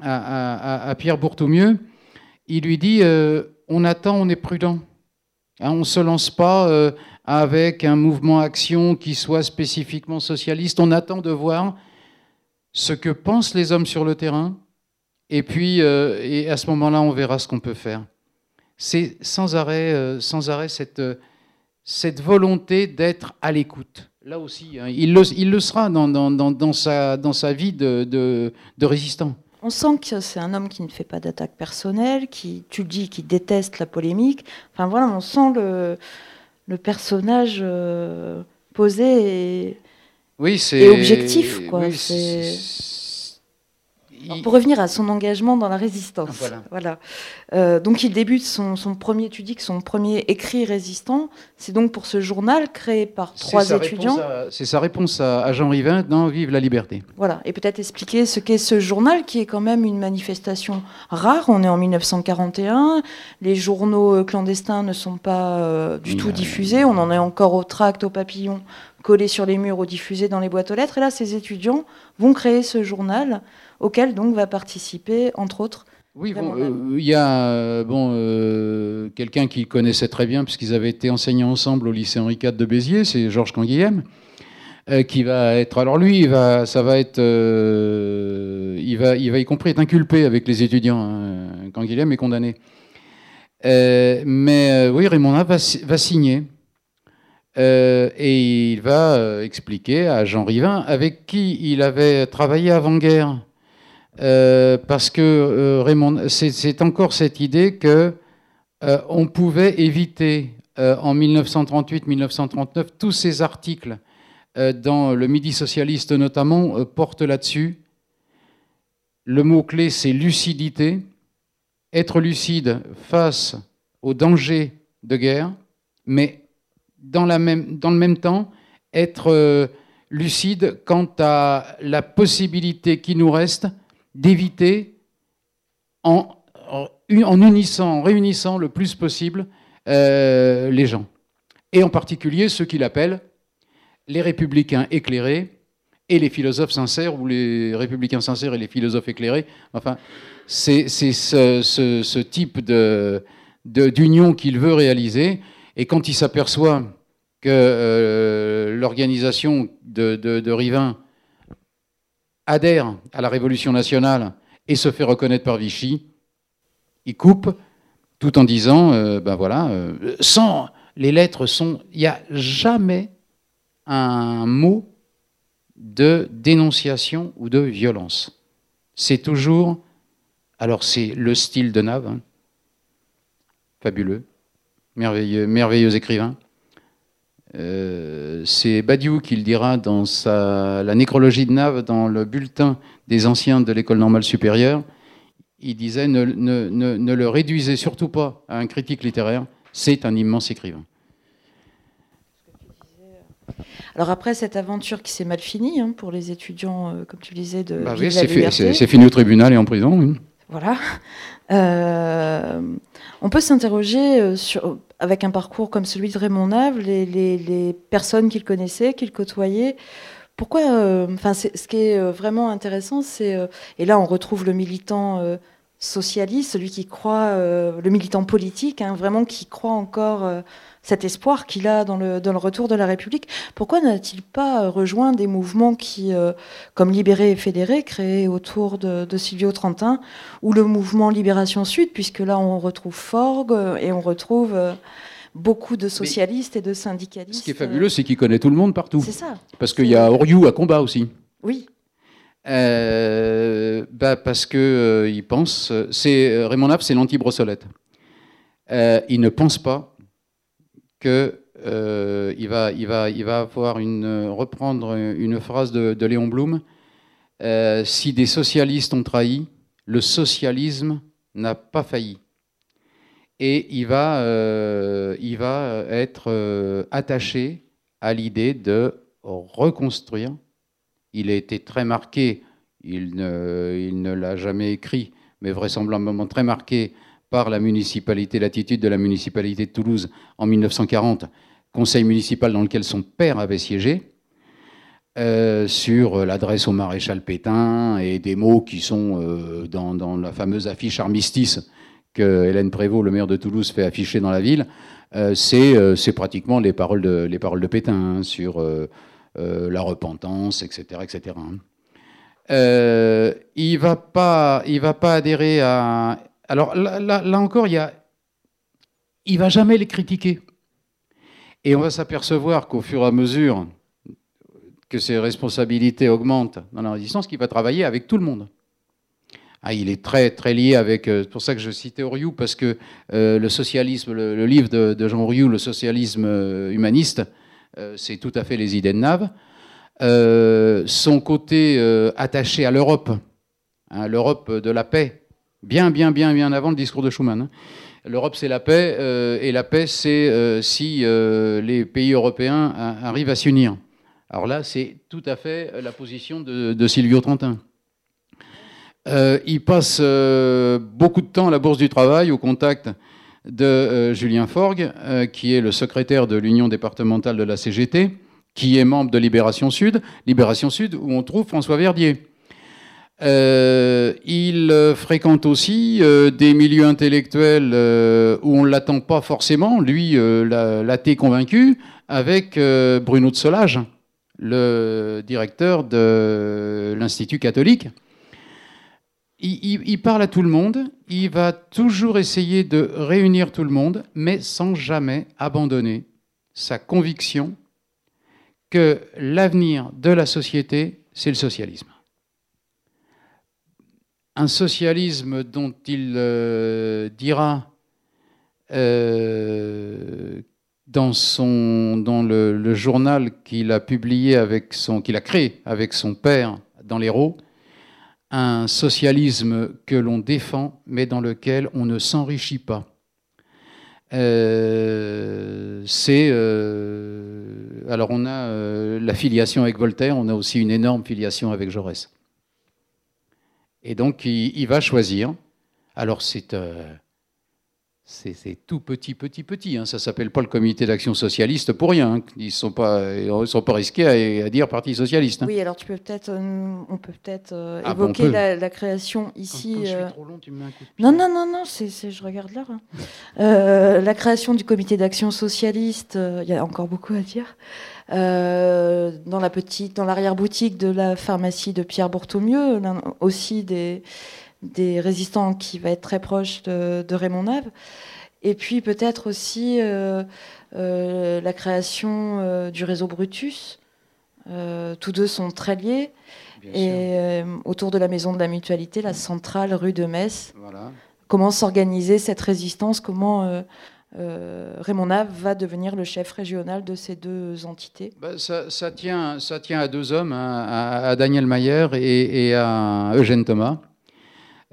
à, Pierre Bourtoumieux, il lui dit on attend, on est prudent. Hein, on ne se lance pas avec un mouvement action qui soit spécifiquement socialiste. On attend de voir ce que pensent les hommes sur le terrain, et puis euh, et à ce moment-là, on verra ce qu'on peut faire. C'est sans arrêt, euh, sans arrêt cette, euh, cette volonté d'être à l'écoute. Là aussi, hein, il, le, il, le, sera dans, dans, dans, sa, dans sa vie de, de, de résistant. On sent que c'est un homme qui ne fait pas d'attaque personnelle, qui, tu le dis, qui déteste la polémique. Enfin voilà, on sent le, le personnage euh, posé et, oui, et objectif. Quoi. Pour revenir à son engagement dans la résistance. Voilà. Euh, donc il débute son, premier, tu dis que son premier écrit résistant, c'est donc pour ce journal créé par trois étudiants. C'est sa réponse à, Jean Rivin dans Vive la liberté. Voilà, et peut-être expliquer ce qu'est ce journal qui est quand même une manifestation rare. On est en 1941, les journaux euh, clandestins ne sont pas euh, du tout diffusés, on en est encore au tract, au papillon collés sur les murs ou diffusés dans les boîtes aux lettres. Et là, ces étudiants vont créer ce journal auquel donc va participer, entre autres, oui, euh, il y a euh, bon, euh, quelqu'un qu'il connaissait très bien, puisqu'ils avaient été enseignants ensemble au lycée Henri IV de Béziers, c'est Georges Canguilhem, qui va être. Alors lui, il va, ça va être. il, va, il va y compris être inculpé avec les étudiants. Hein. Canguilhem est condamné. mais oui, Raymond va, va signer. Et il va expliquer à Jean Rivin, avec qui il avait travaillé avant-guerre euh, parce que euh, Raymond, c'est encore cette idée que euh, on pouvait éviter en 1938-1939 tous ces articles dans le Midi socialiste notamment portent là-dessus. Le mot clé c'est lucidité, être lucide face aux dangers de guerre, mais dans, le même temps être lucide quant à la possibilité qui nous reste d'éviter en, unissant, en réunissant le plus possible euh, les gens. Et en particulier ceux qu'il appelle les républicains éclairés et les philosophes sincères, ou les républicains sincères et les philosophes éclairés. Enfin, c'est ce, type d'union qu'il veut réaliser. Et quand il s'aperçoit que euh, l'organisation de, de, Rivin adhère à la Révolution nationale et se fait reconnaître par Vichy, il coupe tout en disant, euh, ben voilà, euh, sans les lettres sont, il n'y a jamais un mot de dénonciation ou de violence. C'est toujours, alors c'est le style de Nave, hein, fabuleux, merveilleux, merveilleux écrivain. Euh, c'est Badiou qui le dira dans sa, la nécrologie de Nave, dans le bulletin des anciens de l'école normale supérieure. Il disait ne, ne, ne, le réduisez surtout pas à un critique littéraire, c'est un immense écrivain. Alors après cette aventure qui s'est mal finie hein, pour les étudiants, euh, comme tu disais, de bah oui, c'est fini au tribunal et en prison. Voilà. Euh, on peut s'interroger sur avec un parcours comme celui de Raymond Nave, les, personnes qu'il connaissait, qu'il côtoyait. Pourquoi euh, Enfin, ce qui est euh, vraiment intéressant, c'est euh, et là on retrouve le militant socialiste, celui qui croit, le militant politique, hein, vraiment qui croit encore cet espoir qu'il a dans le, dans le retour de la République. Pourquoi n'a-t-il pas rejoint des mouvements qui, euh, comme Libéré et Fédéré, créés autour de, de, Silvio Trentin, ou le mouvement Libération Sud, puisque là on retrouve Forgue et on retrouve euh, beaucoup de socialistes et de syndicalistes. Ce qui est fabuleux, c'est qu'il connaît tout le monde partout. C'est ça. Parce qu'il y a Oriou à combat aussi. Oui. Euh, bah parce que il pense, c'est Raymond Napp, c'est l'anti-brossolette. il ne pense pas qu'il euh, va, il va, il va avoir une, reprendre une phrase de, Léon Blum. Euh, si des socialistes ont trahi, le socialisme n'a pas failli. Et il va, euh, il va être attaché à l'idée de reconstruire. Il a été très marqué, il ne, l'a jamais écrit, mais vraisemblablement très marqué par la municipalité, l'attitude de la municipalité de Toulouse en 1940, conseil municipal dans lequel son père avait siégé, euh, sur l'adresse au maréchal Pétain et des mots qui sont euh, dans, la fameuse affiche armistice que Hélène Prévost, le maire de Toulouse, fait afficher dans la ville. Euh, c'est pratiquement les paroles de, les paroles de Pétain hein, sur la repentance, etc. etc. il ne va, pas, il va pas adhérer à alors là, encore, il ne va jamais les critiquer. Et on va s'apercevoir qu'au fur et à mesure que ses responsabilités augmentent dans la résistance, qu'il va travailler avec tout le monde. Ah, il est très très lié avec. Euh, c'est pour ça que je citais Oriou parce que euh, le socialisme, le, livre de, Jean Oriou, le socialisme euh, humaniste, c'est tout à fait les idées de Nave. son côté attaché à l'Europe, hein, l'Europe de la paix, bien, bien, bien, bien avant le discours de Schuman. Hein. L'Europe, c'est la paix, euh, et la paix, c'est euh, si euh, les pays européens arrivent à s'unir. Alors là, c'est tout à fait la position de, Silvio Trentin. il passe beaucoup de temps à la Bourse du Travail, au contact de Julien Forgue, qui est le secrétaire de l'Union départementale de la CGT, qui est membre de Libération Sud. Libération Sud, où on trouve François Verdier. Euh, il euh, fréquente aussi euh, des milieux intellectuels où on ne l'attend pas forcément, lui, l'athée convaincu, avec Bruno de Solage, le directeur de l'Institut catholique. Il, parle à tout le monde, il va toujours essayer de réunir tout le monde, mais sans jamais abandonner sa conviction que l'avenir de la société, c'est le socialisme. Un socialisme dont il euh, dira euh, dans, son, dans le, journal qu'il a publié avec son, qu'il a créé avec son père dans l'Hérault, un socialisme que l'on défend, mais dans lequel on ne s'enrichit pas. Euh, c'est alors on a la filiation avec Voltaire, on a aussi une énorme filiation avec Jaurès. Et donc, il, va choisir. Alors, c'est euh, tout petit, petit, petit. Hein. Ça ne s'appelle pas le comité d'action socialiste pour rien. Hein. Ils ne sont, pas, sont pas risqués à, dire Parti socialiste. Hein. Oui, alors tu peux peut-être, euh, on peut peut-être euh, ah, évoquer la, création ici. Quand, je suis trop long, tu me mets un coup de Non, non, non, non, c'est, je regarde là. la création du comité d'action socialiste, il y a encore beaucoup à dire. Euh, dans la petite, dans l'arrière-boutique de la pharmacie de Pierre Bourtomieux, aussi des, des résistants qui va être très proche de, Raymond Nave. Et puis peut-être aussi euh, euh, la création du réseau Brutus. tous deux sont très liés. et autour de la maison de la mutualité, la centrale rue de Metz. Comment s'organiser cette résistance? Comment euh, Raymond Nave va devenir le chef régional de ces deux entités? Bah, ça, tient, ça tient à deux hommes, hein, à, Daniel Mayer et, à Eugène Thomas.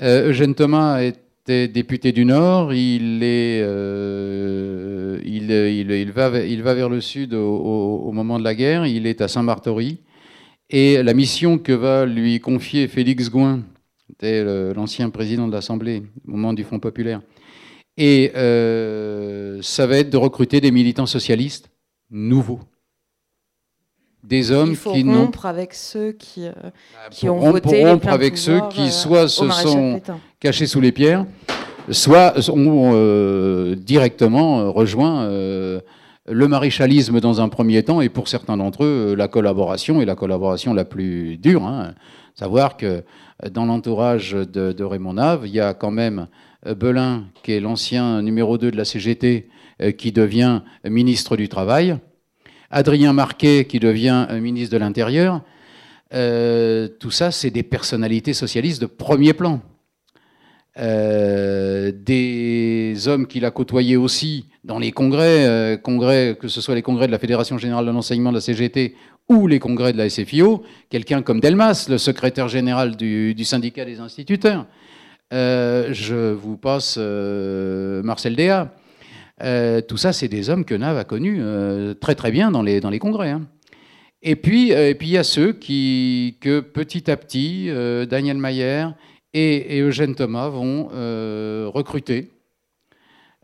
Euh, Eugène Thomas était député du Nord, il, euh, va, vers le sud au, moment de la guerre, il est à Saint-Martory, et la mission que va lui confier Félix Gouin, l'ancien président de l'Assemblée au moment du Front populaire, et euh, ça va être de recruter des militants socialistes nouveaux. Des hommes qui n'ont rompre avec ceux qui, euh, bah, qui ont voté rompre avec ceux qui soit se sont cachés sous les pierres, soit ont directement rejoint le maréchalisme dans un premier temps et pour certains d'entre eux la collaboration et la collaboration la plus dure. Hein. Savoir que dans l'entourage de, Raymond Nave, il y a quand même euh, Belin, qui est l'ancien numéro 2 de la CGT, euh, qui devient ministre du Travail, Adrien Marquet, qui devient euh, ministre de l'Intérieur. tout ça, c'est des personnalités socialistes de premier plan. des hommes qu'il a côtoyés aussi dans les congrès, que ce soit les congrès de la Fédération Générale de l'Enseignement de la CGT ou les congrès de la SFIO, quelqu'un comme Delmas, le secrétaire général du, syndicat des instituteurs. Euh, je vous passe euh, Marcel Déa. Euh, tout ça, c'est des hommes que Nav a connus très très bien dans les, dans congrès. Hein. Et puis, et puis il y a ceux qui, que petit à petit, Daniel Mayer et, Eugène Thomas vont recruter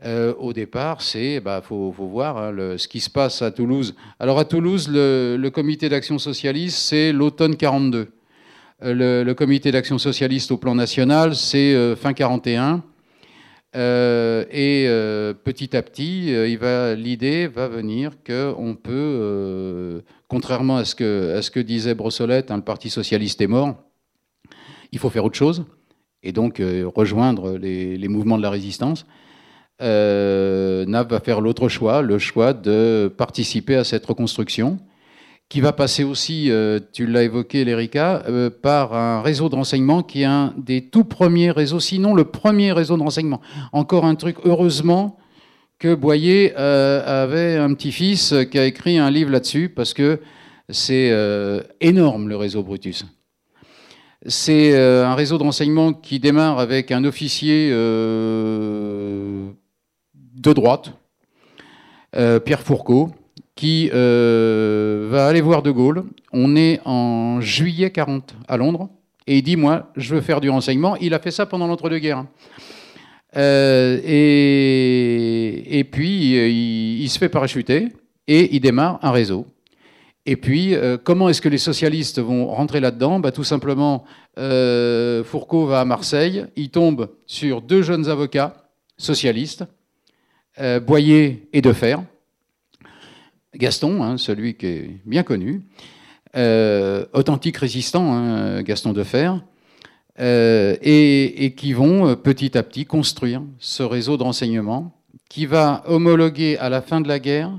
euh, au départ, c'est, bah, faut, voir hein, ce qui se passe à Toulouse. Alors à Toulouse, le, comité d'action socialiste, c'est l'automne 42. Euh, le, comité d'action socialiste au plan national, c'est euh, fin 41. Et petit à petit, l'idée va venir qu'on peut, contrairement à ce, que, disait Brossolette, hein, le Parti socialiste est mort, il faut faire autre chose, et donc rejoindre les mouvements de la résistance. Euh, NAV va faire l'autre choix, le choix de participer à cette reconstruction, qui va passer aussi, euh, tu l'as évoqué, Lérica, euh, par un réseau de renseignement qui est un des tout premiers réseaux, sinon le premier réseau de renseignement. Encore un truc, heureusement que Boyer euh, avait un petit-fils qui a écrit un livre là-dessus, parce que c'est énorme le réseau Brutus. C'est un réseau de renseignement qui démarre avec un officier de droite, Pierre Fourcault, qui euh, va aller voir De Gaulle. On est en juillet 40 à Londres, et il dit, moi, je veux faire du renseignement. Il a fait ça pendant l'entre-deux-guerres. Euh, et, puis, il, se fait parachuter, et il démarre un réseau. Et puis, comment est-ce que les socialistes vont rentrer là-dedans? Bah, Tout simplement, Fourcault va à Marseille, il tombe sur deux jeunes avocats socialistes, euh, Boyer et Defer. Gaston, hein, celui qui est bien connu, euh, authentique résistant, hein, Gaston Defer, euh, et, qui vont petit à petit construire ce réseau de renseignement qui va homologuer à la fin de la guerre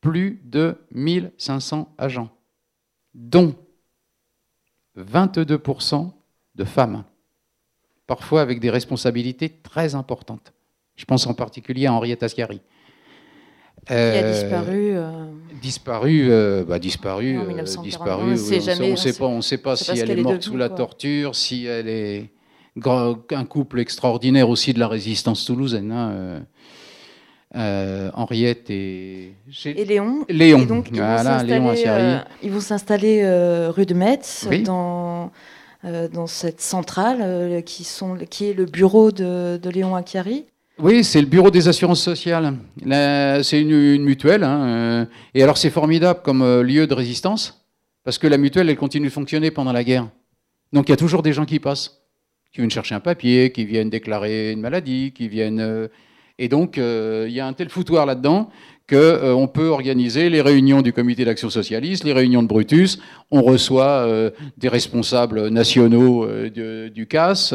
plus de 1500 agents, dont 22% de femmes, parfois avec des responsabilités très importantes. Je pense en particulier à Henriette Ascari. Qui a euh, disparu. Euh, disparu, euh, bah, disparu, disparu. on ne sait pas, on sait pas si elle est morte sous la torture, si elle est un couple extraordinaire aussi de la résistance toulousaine. Hein, Henriette et, et Léon. Léon. donc, ils voilà, Léon ils vont s'installer rue de Metz dans dans cette centrale qui, sont, qui est le bureau de, de Léon Acchiari. Oui, c'est le bureau des assurances sociales. C'est une, mutuelle. Hein, euh, et alors c'est formidable comme euh, lieu de résistance, parce que la mutuelle, elle continue de fonctionner pendant la guerre. Donc il y a toujours des gens qui passent, qui viennent chercher un papier, qui viennent déclarer une maladie, qui viennent... Euh, et donc il y a un tel foutoir là-dedans qu'on peut organiser les réunions du comité d'action socialiste, les réunions de Brutus. On reçoit des responsables nationaux du CAS.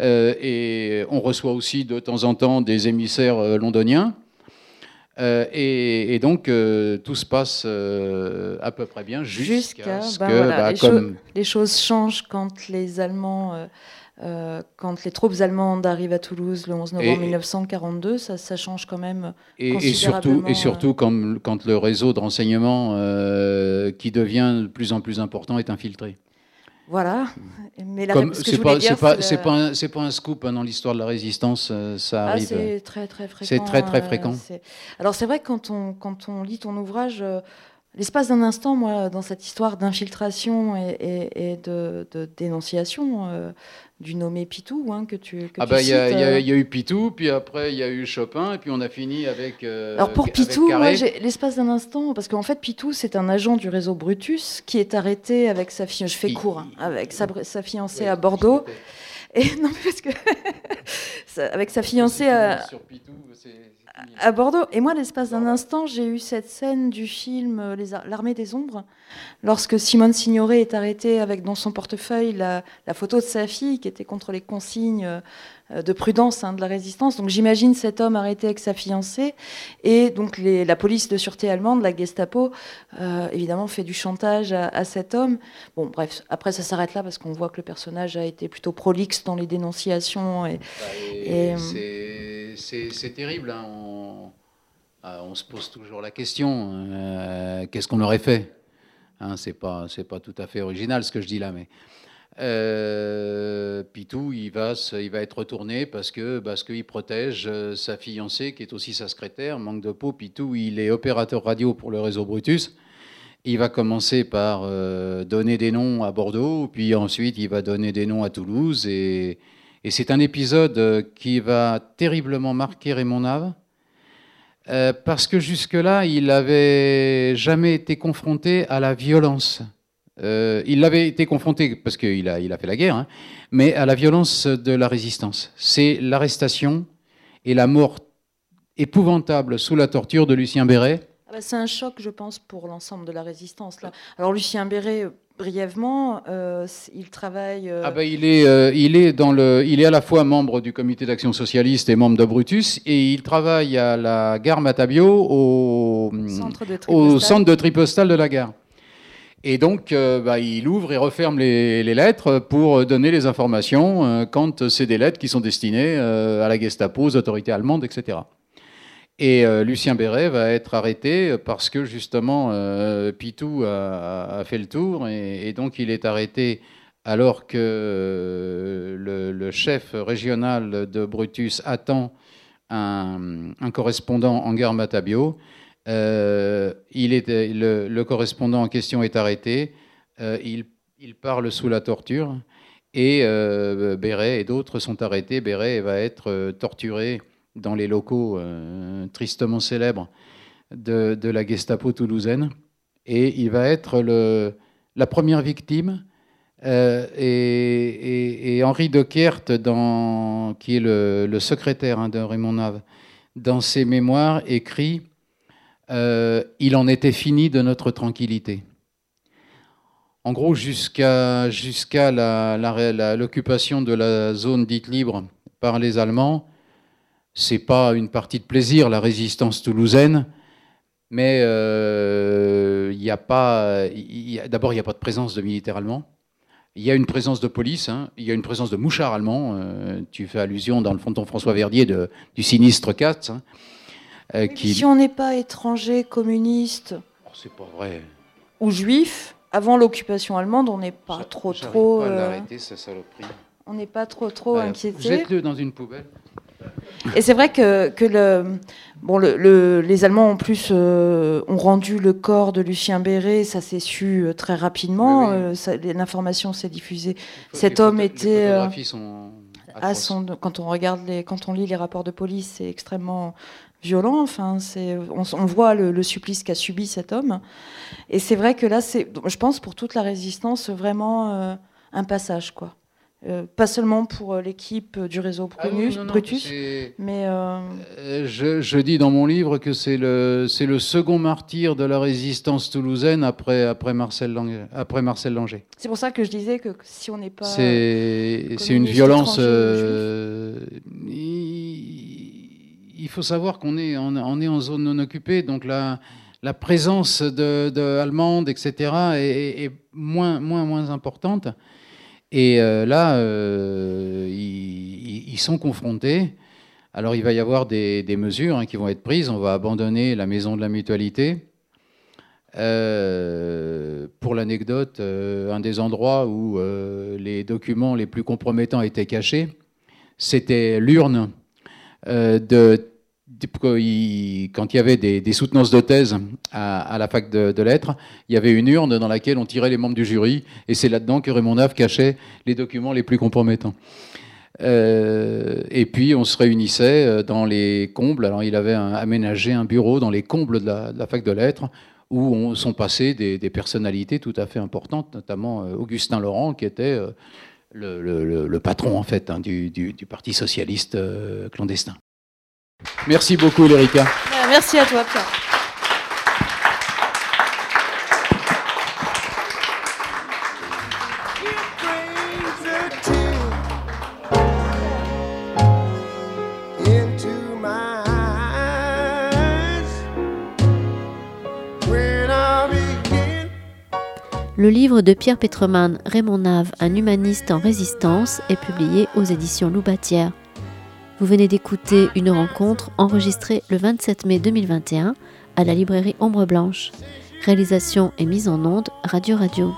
Euh, et on reçoit aussi de temps en temps des émissaires euh, londoniens. Euh, et, donc tout se passe à peu près bien jusqu'à ce ben que bah, les, les, choses changent quand les Allemands, quand les troupes allemandes arrivent à Toulouse le 11 novembre 1942, ça, ça, change quand même et, considérablement. Et surtout, et surtout quand, quand, le réseau de renseignement qui devient de plus en plus important est infiltré. Voilà. Mais la c'est pas, c'est pas, c'est pas, un, pas, un scoop hein, dans l'histoire de la résistance, euh, ça ah, arrive. c'est très très fréquent. C'est très très euh, fréquent. Alors c'est vrai que quand on, quand on lit ton ouvrage, euh, L'espace d'un instant, moi, dans cette histoire d'infiltration et, de, dénonciation euh, du nommé Pitou, hein, que tu, que ah bah il y, a eu Pitou, puis après il y a eu Chopin, et puis on a fini avec. Alors pour Pitou, l'espace d'un instant, parce qu'en fait Pitou, c'est un agent du réseau Brutus qui est arrêté avec sa fille, je fais court, hein, avec sa, sa fiancée à Bordeaux. Et non, parce que avec sa fiancée à, à, Bordeaux. Et moi, l'espace d'un instant, j'ai eu cette scène du film euh, L'armée des ombres, lorsque Simone Signoret est arrêtée avec dans son portefeuille la, la, photo de sa fille qui était contre les consignes euh, de prudence hein, de la résistance. Donc j'imagine cet homme arrêté avec sa fiancée et donc la police de sûreté allemande, la Gestapo, euh, évidemment fait du chantage à, cet homme. Bon, bref, après ça s'arrête là parce qu'on voit que le personnage a été plutôt prolixe dans les dénonciations. Et, bah, c'est terrible. Hein. On, se pose toujours la question euh, qu'est-ce qu'on aurait fait hein, C'est pas c'est pas tout à fait original ce que je dis là, mais euh, Pitou, il va, être retourné parce que qu'il protège euh, sa fiancée qui est aussi sa secrétaire. Manque de peau, Pitou, il est opérateur radio pour le réseau Brutus. Il va commencer par euh, donner des noms à Bordeaux, puis ensuite il va donner des noms à Toulouse. Et, et c'est un épisode qui va terriblement marquer Raymond Nave. parce que jusque-là, il n'avait jamais été confronté à la violence euh, il avait été confronté, parce qu'il a, il a fait la guerre, hein, mais à la violence de la résistance. C'est l'arrestation et la mort épouvantable sous la torture de Lucien Béret. Ah bah, c'est un choc, je pense, pour l'ensemble de la résistance. Là. Alors Lucien Béret, brièvement, euh, il travaille. Euh, ah bah, il est, il est dans le, il est à la fois membre du Comité d'action socialiste et membre de Brutus, et il travaille à la gare Matabio au centre de au centre de tri postal de la gare. Et donc, euh, bah, il ouvre et referme les, lettres pour donner les informations euh, quand c'est des lettres qui sont destinées euh, à la Gestapo, aux autorités allemandes, etc. Et Lucien Béret va être arrêté parce que justement Pitou a, fait le tour et, donc il est arrêté alors que le, chef régional de Brutus attend un, un correspondant en gare Matabio. Euh, il est, le, correspondant en question est arrêté. Euh, il, parle sous la torture. Et euh, Béret et d'autres sont arrêtés. Béret va être torturé dans les locaux tristement célèbres de, la Gestapo toulousaine. Et il va être le, la première victime. et, Henri de dans, qui est le, secrétaire hein, de Raymond Nave, dans ses mémoires, écrit euh, il en était fini de notre tranquillité. En gros, jusqu'à l'occupation de la zone dite libre par les Allemands, c'est pas une partie de plaisir la résistance toulousaine, mais euh, n'y a pas. D'abord, il n'y a pas de présence de militaires allemands. Il y a une présence de police, hein. il y a une présence de mouchards allemands. Euh, tu fais allusion dans le fronton François Verdier du sinistre 4. Euh, si on n'est pas étranger, communiste, oh, c'est pas vrai. ou juif, avant l'occupation allemande, on n'est pas trop trop. Euh. On n'est pas trop trop inquiété. Jette-le dans une poubelle. Et c'est vrai que, que le, bon, le, les Allemands en plus euh, ont rendu le corps de Lucien Béret, ça s'est su très rapidement, l'information s'est diffusée. Cet homme était... à son, quand on regarde les, quand on lit les rapports de police, c'est extrêmement violent. Enfin, c'est, on, voit le, supplice qu'a subi cet homme. Et c'est vrai que là, c'est, je pense, pour toute la résistance, vraiment euh, un passage, quoi. Euh, pas seulement pour euh, l'équipe du réseau ah Brutus, mais je, je, dis dans mon livre que c'est le c'est le second martyr de la résistance toulousaine après après Marcel Langer, après Marcel Langer. C'est pour ça que je disais que si on n'est pas c'est c'est une violence il faut savoir qu'on est, en zone non occupée, donc la, présence de, allemande, etc., est, moins importante. Et euh, là, euh, ils, sont confrontés. Alors il va y avoir des, mesures hein, qui vont être prises. On va abandonner la maison de la mutualité. Euh, pour l'anecdote, un des endroits où les documents les plus compromettants étaient cachés, c'était l'urne de quand il y avait des, soutenances de thèse à, la fac de, lettres, il y avait une urne dans laquelle on tirait les membres du jury, et c'est là-dedans que Raymond Nave cachait les documents les plus compromettants. Euh, et puis on se réunissait euh, dans les combles. Alors il avait aménagé un bureau dans les combles de la, fac de lettres où on, sont passées des, personnalités tout à fait importantes, notamment euh, Augustin Laurent qui était le, patron en fait hein, du, Parti socialiste clandestin. Merci beaucoup, Lérica. Merci à toi, Pierre. Le livre de Pierre Petreman, Raymond Nave, un humaniste en résistance, est publié aux éditions Loubatière. Vous venez d'écouter une rencontre enregistrée le 27 mai 2021 à la librairie Ombre Blanche. Réalisation et mise en onde Radio Radio.